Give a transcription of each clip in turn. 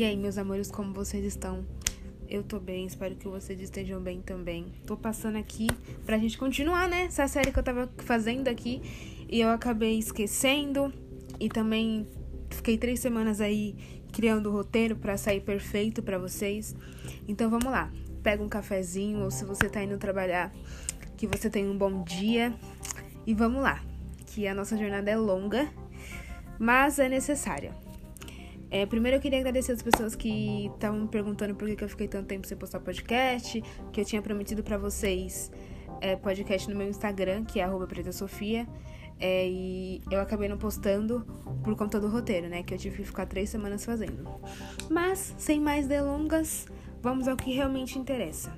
E aí, meus amores, como vocês estão? Eu tô bem, espero que vocês estejam bem também. Tô passando aqui pra gente continuar, né? Essa série que eu tava fazendo aqui e eu acabei esquecendo. E também fiquei três semanas aí criando o roteiro para sair perfeito para vocês. Então vamos lá. Pega um cafezinho ou se você tá indo trabalhar, que você tenha um bom dia. E vamos lá. Que a nossa jornada é longa, mas é necessária. É, primeiro eu queria agradecer as pessoas que estavam me perguntando por que, eu fiquei tanto tempo sem postar podcast, que eu tinha prometido para vocês é, podcast no meu Instagram, que é @preta_sofia, é, e eu acabei não postando por conta do roteiro, né, que eu tive que ficar três semanas fazendo. Mas sem mais delongas, vamos ao que realmente interessa.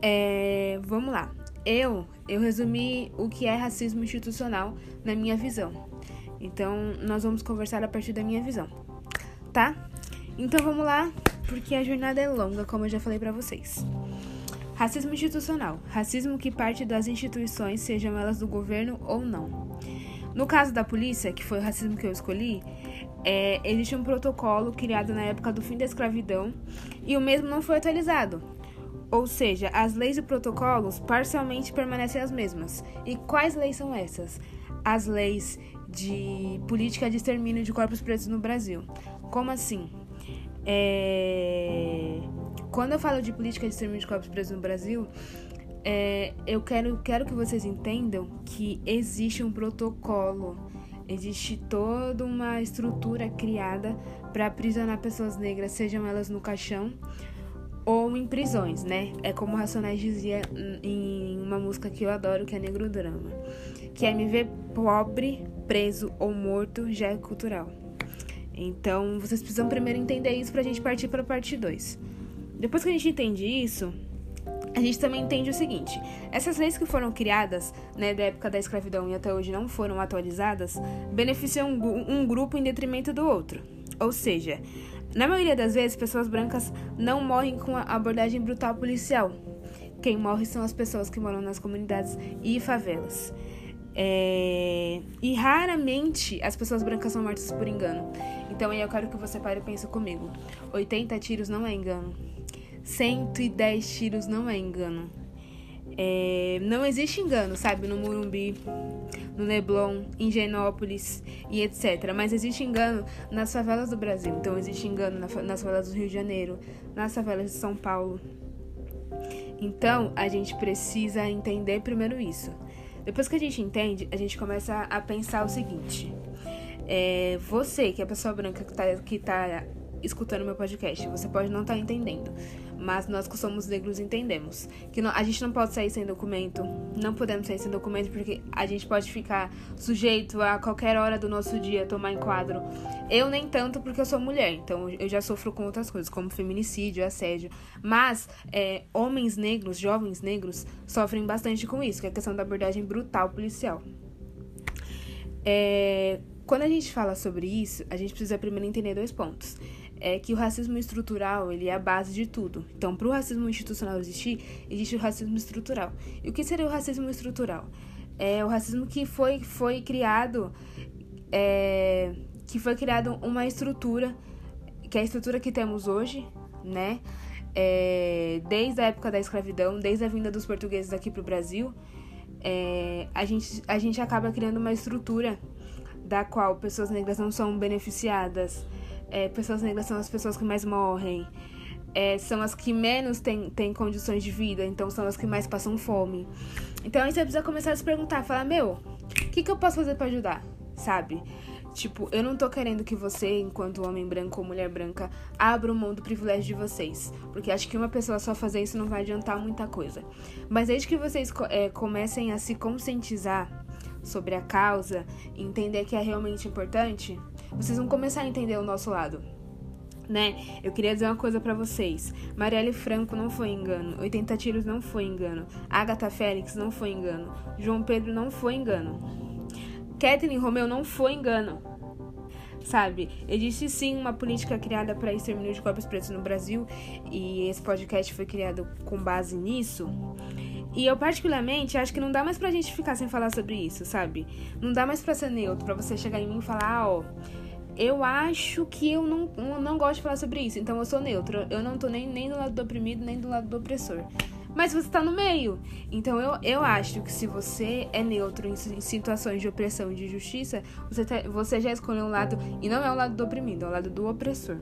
É, vamos lá. Eu eu resumi o que é racismo institucional na minha visão. Então, nós vamos conversar a partir da minha visão, tá? Então, vamos lá, porque a jornada é longa, como eu já falei para vocês. Racismo institucional. Racismo que parte das instituições, sejam elas do governo ou não. No caso da polícia, que foi o racismo que eu escolhi, é, existe um protocolo criado na época do fim da escravidão e o mesmo não foi atualizado. Ou seja, as leis e protocolos parcialmente permanecem as mesmas. E quais leis são essas? As leis de política de extermínio de corpos pretos no Brasil. Como assim? É... Quando eu falo de política de extermínio de corpos pretos no Brasil, é... eu quero, quero que vocês entendam que existe um protocolo, existe toda uma estrutura criada para aprisionar pessoas negras, sejam elas no caixão ou em prisões, né? É como o Racionais dizia em uma música que eu adoro, que é Negro Drama. Que é me ver pobre, preso ou morto já é cultural. Então, vocês precisam primeiro entender isso pra gente partir para a parte 2. Depois que a gente entende isso, a gente também entende o seguinte: essas leis que foram criadas, né, da época da escravidão e até hoje não foram atualizadas, beneficiam um grupo em detrimento do outro. Ou seja, na maioria das vezes, pessoas brancas não morrem com a abordagem brutal policial. Quem morre são as pessoas que moram nas comunidades e favelas. É... E raramente as pessoas brancas são mortas por engano. Então aí eu quero que você pare e pense comigo. 80 tiros não é engano. 110 tiros não é engano. É, não existe engano, sabe, no Murumbi, no Leblon, em Genópolis e etc. Mas existe engano nas favelas do Brasil. Então existe engano nas favelas do Rio de Janeiro, nas favelas de São Paulo. Então a gente precisa entender primeiro isso. Depois que a gente entende, a gente começa a pensar o seguinte. É, você, que é a pessoa branca que está que tá escutando meu podcast, você pode não estar tá entendendo mas nós que somos negros entendemos que a gente não pode sair sem documento, não podemos sair sem documento porque a gente pode ficar sujeito a qualquer hora do nosso dia tomar enquadro. Eu nem tanto porque eu sou mulher, então eu já sofro com outras coisas, como feminicídio, assédio. Mas é, homens negros, jovens negros, sofrem bastante com isso, que é a questão da abordagem brutal policial. É, quando a gente fala sobre isso, a gente precisa primeiro entender dois pontos é que o racismo estrutural ele é a base de tudo. Então, para o racismo institucional existir, existe o racismo estrutural. E o que seria o racismo estrutural? É o racismo que foi, foi criado, é, que foi criado uma estrutura, que é a estrutura que temos hoje, né? É, desde a época da escravidão, desde a vinda dos portugueses aqui para o Brasil, é, a, gente, a gente acaba criando uma estrutura da qual pessoas negras não são beneficiadas, é, pessoas negras são as pessoas que mais morrem, é, são as que menos têm, condições de vida, então são as que mais passam fome. Então aí você precisa começar a se perguntar, falar, meu, o que, que eu posso fazer para ajudar? Sabe? Tipo, eu não tô querendo que você, enquanto homem branco ou mulher branca, abra mão do privilégio de vocês. Porque acho que uma pessoa só fazer isso não vai adiantar muita coisa. Mas desde que vocês é, comecem a se conscientizar sobre a causa, entender que é realmente importante, vocês vão começar a entender o nosso lado. Né? Eu queria dizer uma coisa para vocês. Marielle Franco não foi engano. 80 tiros não foi engano. Agatha Félix não foi engano. João Pedro não foi engano. Kathleen Romeu não foi engano. Sabe? Existe sim uma política criada para extermínio de corpos pretos no Brasil e esse podcast foi criado com base nisso. E eu, particularmente, acho que não dá mais pra gente ficar sem falar sobre isso, sabe? Não dá mais pra ser neutro, pra você chegar em mim e falar, ah, ó, eu acho que eu não, eu não gosto de falar sobre isso, então eu sou neutro. Eu não tô nem, nem do lado do oprimido, nem do lado do opressor. Mas você tá no meio. Então eu, eu acho que se você é neutro em, em situações de opressão e de justiça, você, tá, você já escolheu um lado, e não é o lado do oprimido, é o lado do opressor.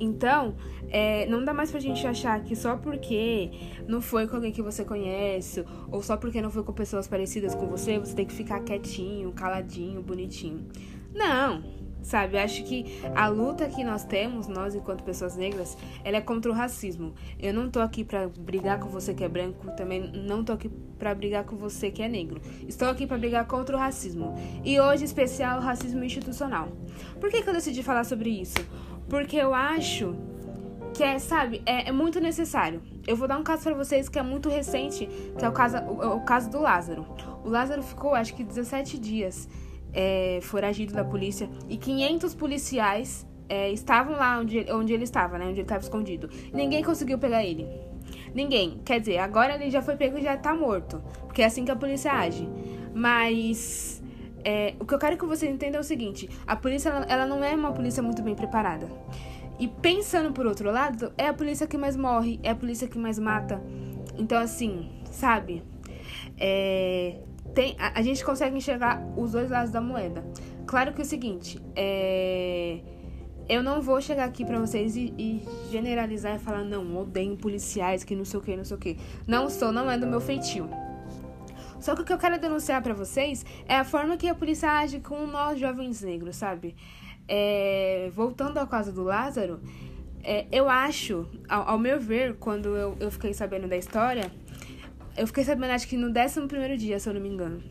Então, é, não dá mais pra gente achar que só porque não foi com alguém que você conhece, ou só porque não foi com pessoas parecidas com você, você tem que ficar quietinho, caladinho, bonitinho. Não, sabe? Acho que a luta que nós temos, nós enquanto pessoas negras, ela é contra o racismo. Eu não tô aqui para brigar com você que é branco, também não tô aqui para brigar com você que é negro. Estou aqui para brigar contra o racismo. E hoje, em especial, o racismo institucional. Por que, que eu decidi falar sobre isso? Porque eu acho que é, sabe, é, é muito necessário. Eu vou dar um caso para vocês que é muito recente, que é o caso, o, o, caso do Lázaro. O Lázaro ficou, acho que 17 dias é, foragido da polícia e 500 policiais é, estavam lá onde, onde ele estava, né? Onde ele estava escondido. Ninguém conseguiu pegar ele. Ninguém. Quer dizer, agora ele já foi pego e já tá morto. Porque é assim que a polícia age. Mas é, o que eu quero que você entenda é o seguinte: a polícia ela, ela, não é uma polícia muito bem preparada. E pensando por outro lado, é a polícia que mais morre, é a polícia que mais mata. Então, assim, sabe? É, tem, a, a, gente consegue enxergar os dois lados da moeda. Claro que é o seguinte: é, eu não vou chegar aqui para vocês e, e, generalizar e falar, não, odeio policiais, que não sei o que, não sei o que. Não sou, não é do meu feitio. Só que o que eu quero denunciar para vocês é a forma que a polícia age com nós jovens negros, sabe? É, voltando ao caso do Lázaro, é, eu acho, ao, ao, meu ver, quando eu, eu fiquei sabendo da história, eu fiquei sabendo acho que no 11 dia, se eu não me engano.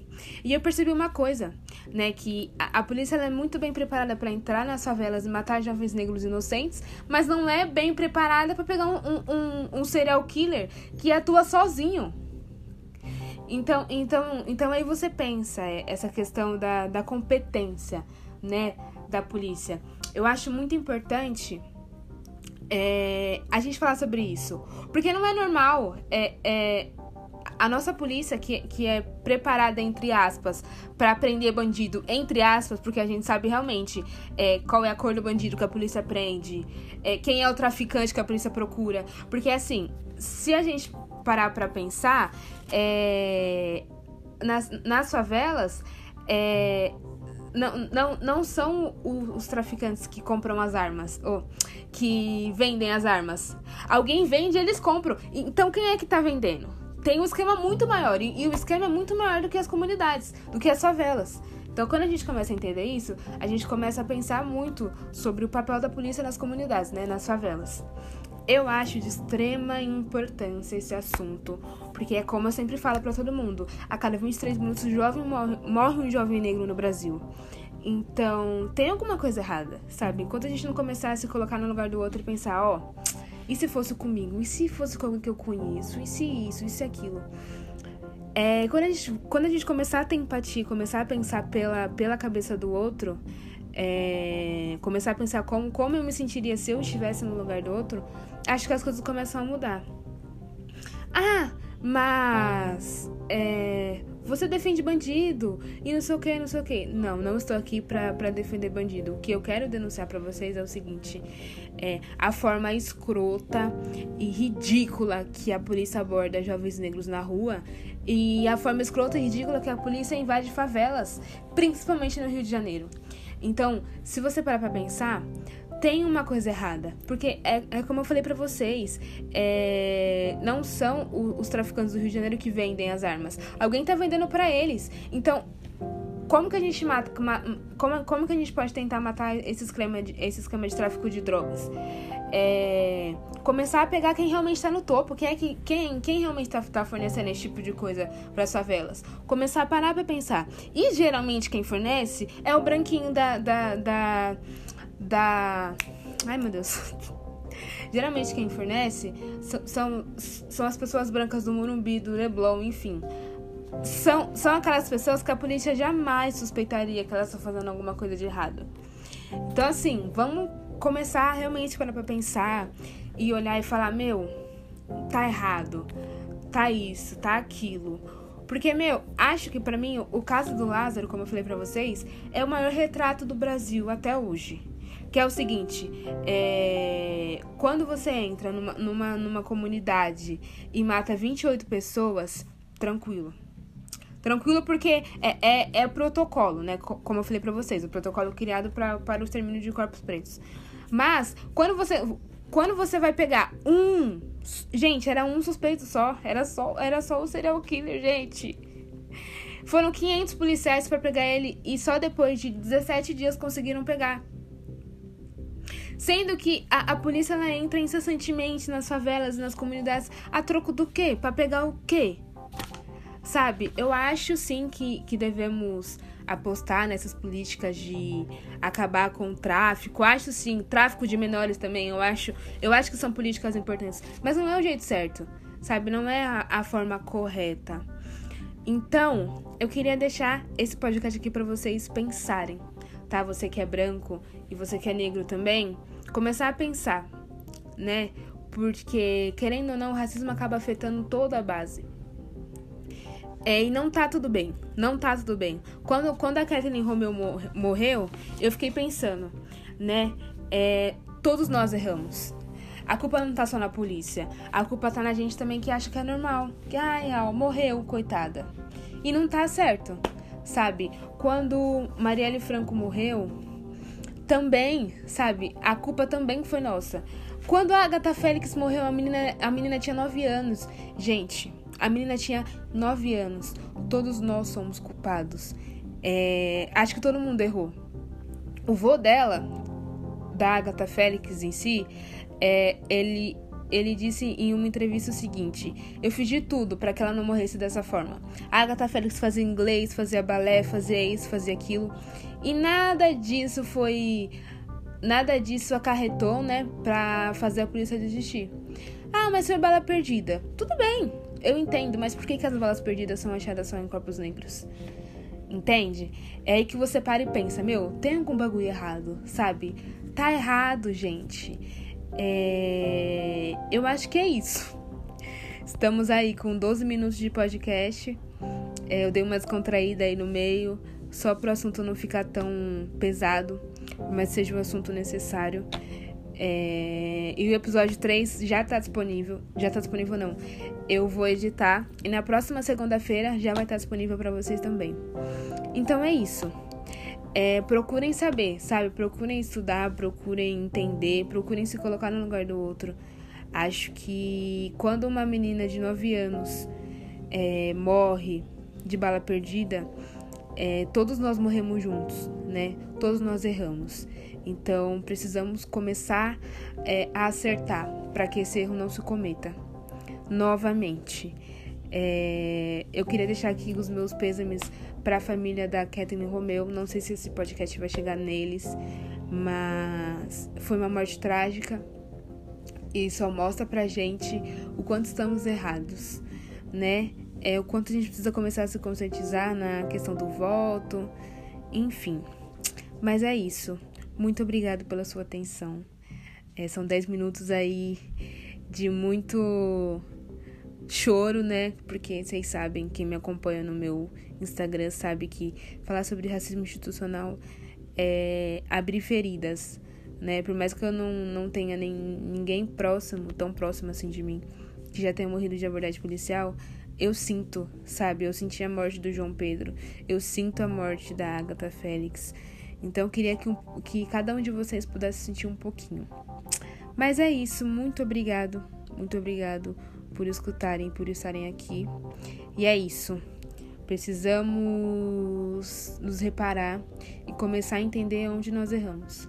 E eu percebi uma coisa, né? Que a, a polícia é muito bem preparada para entrar nas favelas e matar jovens negros inocentes, mas não é bem preparada para pegar um, um, um serial killer que atua sozinho. Então, então, então aí você pensa é, essa questão da, da competência, né, da polícia. Eu acho muito importante é, a gente falar sobre isso, porque não é normal é, é a nossa polícia que, que é preparada entre aspas para prender bandido entre aspas, porque a gente sabe realmente é, qual é a cor do bandido que a polícia prende, é, quem é o traficante que a polícia procura, porque assim, se a gente parar para pensar, é, nas, nas favelas, é, não, não, não são os traficantes que compram as armas, ou que vendem as armas. Alguém vende e eles compram. Então quem é que tá vendendo? Tem um esquema muito maior. E, e o esquema é muito maior do que as comunidades, do que as favelas. Então, quando a gente começa a entender isso, a gente começa a pensar muito sobre o papel da polícia nas comunidades, né, nas favelas. Eu acho de extrema importância esse assunto, porque é como eu sempre falo para todo mundo: a cada 23 minutos jovem morre, morre um jovem negro no Brasil. Então, tem alguma coisa errada, sabe? Enquanto a gente não começar a se colocar no lugar do outro e pensar, ó, oh, e se fosse comigo? E se fosse com alguém que eu conheço? E se isso? E se aquilo? É, quando, a gente, quando a gente começar a ter empatia, começar a pensar pela, pela cabeça do outro, é, começar a pensar como, como eu me sentiria se eu estivesse no lugar do outro, acho que as coisas começam a mudar. Ah, mas é, você defende bandido e não sei o que, não sei o que. Não, não estou aqui pra, defender bandido. O que eu quero denunciar para vocês é o seguinte: é a forma escrota e ridícula que a polícia aborda jovens negros na rua e a forma escrota e ridícula que a polícia invade favelas, principalmente no Rio de Janeiro. Então, se você parar pra pensar, tem uma coisa errada. Porque é, é como eu falei para vocês, é, não são o, os traficantes do Rio de Janeiro que vendem as armas. Alguém tá vendendo para eles. Então, como que a gente mata. Como, como que a gente pode tentar matar esse esquema de, esse esquema de tráfico de drogas? É, começar a pegar quem realmente está no topo, quem, é que, quem, quem realmente está tá fornecendo esse tipo de coisa para as favelas. Começar a parar para pensar. E geralmente quem fornece é o branquinho da, da, da, da. Ai meu Deus. Geralmente quem fornece são, são as pessoas brancas do Morumbi, do Leblon, enfim são, são aquelas pessoas que a polícia jamais suspeitaria que elas estão fazendo alguma coisa de errado. Então, assim, vamos começar realmente para pensar e olhar e falar: meu, tá errado, tá isso, tá aquilo. Porque, meu, acho que para mim o caso do Lázaro, como eu falei para vocês, é o maior retrato do Brasil até hoje. Que é o seguinte, é... quando você entra numa, numa, numa comunidade e mata 28 pessoas, tranquilo. Tranquilo porque é, é, é protocolo, né? Como eu falei pra vocês, o protocolo criado pra, para o extermínio de corpos pretos. Mas, quando você, quando você vai pegar um... Gente, era um suspeito só. Era só, era só o serial killer, gente. Foram 500 policiais para pegar ele e só depois de 17 dias conseguiram pegar. Sendo que a, a polícia ela entra incessantemente nas favelas, nas comunidades, a troco do quê? Para pegar o quê? Sabe, eu acho sim que, que devemos apostar nessas políticas de acabar com o tráfico. Acho sim, tráfico de menores também, eu acho, eu acho que são políticas importantes, mas não é o jeito certo, sabe? Não é a, a forma correta. Então, eu queria deixar esse podcast aqui para vocês pensarem, tá? Você que é branco e você que é negro também, começar a pensar, né? Porque, querendo ou não, o racismo acaba afetando toda a base. É, e não tá tudo bem. Não tá tudo bem. Quando, quando a Kathleen Romeu morreu, eu fiquei pensando, né? É, todos nós erramos. A culpa não tá só na polícia. A culpa tá na gente também que acha que é normal. Que, ai, ó, morreu, coitada. E não tá certo, sabe? Quando Marielle Franco morreu, também, sabe? A culpa também foi nossa. Quando a Agatha Félix morreu, a menina, a menina tinha 9 anos. Gente, a menina tinha 9 anos. Todos nós somos culpados. É, acho que todo mundo errou. O vô dela, da Agatha Félix em si, é, ele ele disse em uma entrevista o seguinte: Eu fiz de tudo para que ela não morresse dessa forma. A Agatha Félix fazia inglês, fazia balé, fazia isso, fazia aquilo. E nada disso foi. Nada disso acarretou, né, pra fazer a polícia desistir. Ah, mas foi bala perdida. Tudo bem, eu entendo, mas por que, que as balas perdidas são achadas só em corpos negros? Entende? É aí que você para e pensa: meu, tem algum bagulho errado, sabe? Tá errado, gente. É... Eu acho que é isso. Estamos aí com 12 minutos de podcast. É, eu dei uma descontraída aí no meio, só para o assunto não ficar tão pesado, mas seja um assunto necessário. É... E o episódio 3 já tá disponível. Já tá disponível, não. Eu vou editar e na próxima segunda-feira já vai estar disponível para vocês também. Então é isso. É, procurem saber, sabe? Procurem estudar, procurem entender, procurem se colocar no lugar do outro. Acho que quando uma menina de 9 anos é, morre de bala perdida, é, todos nós morremos juntos, né? Todos nós erramos. Então precisamos começar é, a acertar para que esse erro não se cometa novamente. É, eu queria deixar aqui os meus pêsames para a família da Kathleen Romeu. Não sei se esse podcast vai chegar neles, mas foi uma morte trágica e só mostra pra gente o quanto estamos errados, né? É o quanto a gente precisa começar a se conscientizar na questão do voto, enfim. Mas é isso. Muito obrigado pela sua atenção. É, são 10 minutos aí de muito choro, né? Porque vocês sabem, quem me acompanha no meu Instagram sabe que falar sobre racismo institucional é abrir feridas, né? Por mais que eu não, não tenha nem ninguém próximo, tão próximo assim de mim, que já tenha morrido de abordagem policial, eu sinto, sabe? Eu senti a morte do João Pedro, eu sinto a morte da Agatha Félix. Então eu queria que, que cada um de vocês pudesse sentir um pouquinho. Mas é isso, muito obrigado, muito obrigado por escutarem, por estarem aqui. E é isso. Precisamos nos reparar e começar a entender onde nós erramos.